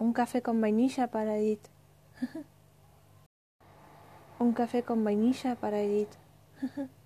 Un café con vainilla para Edith. Un café con vainilla para Edith.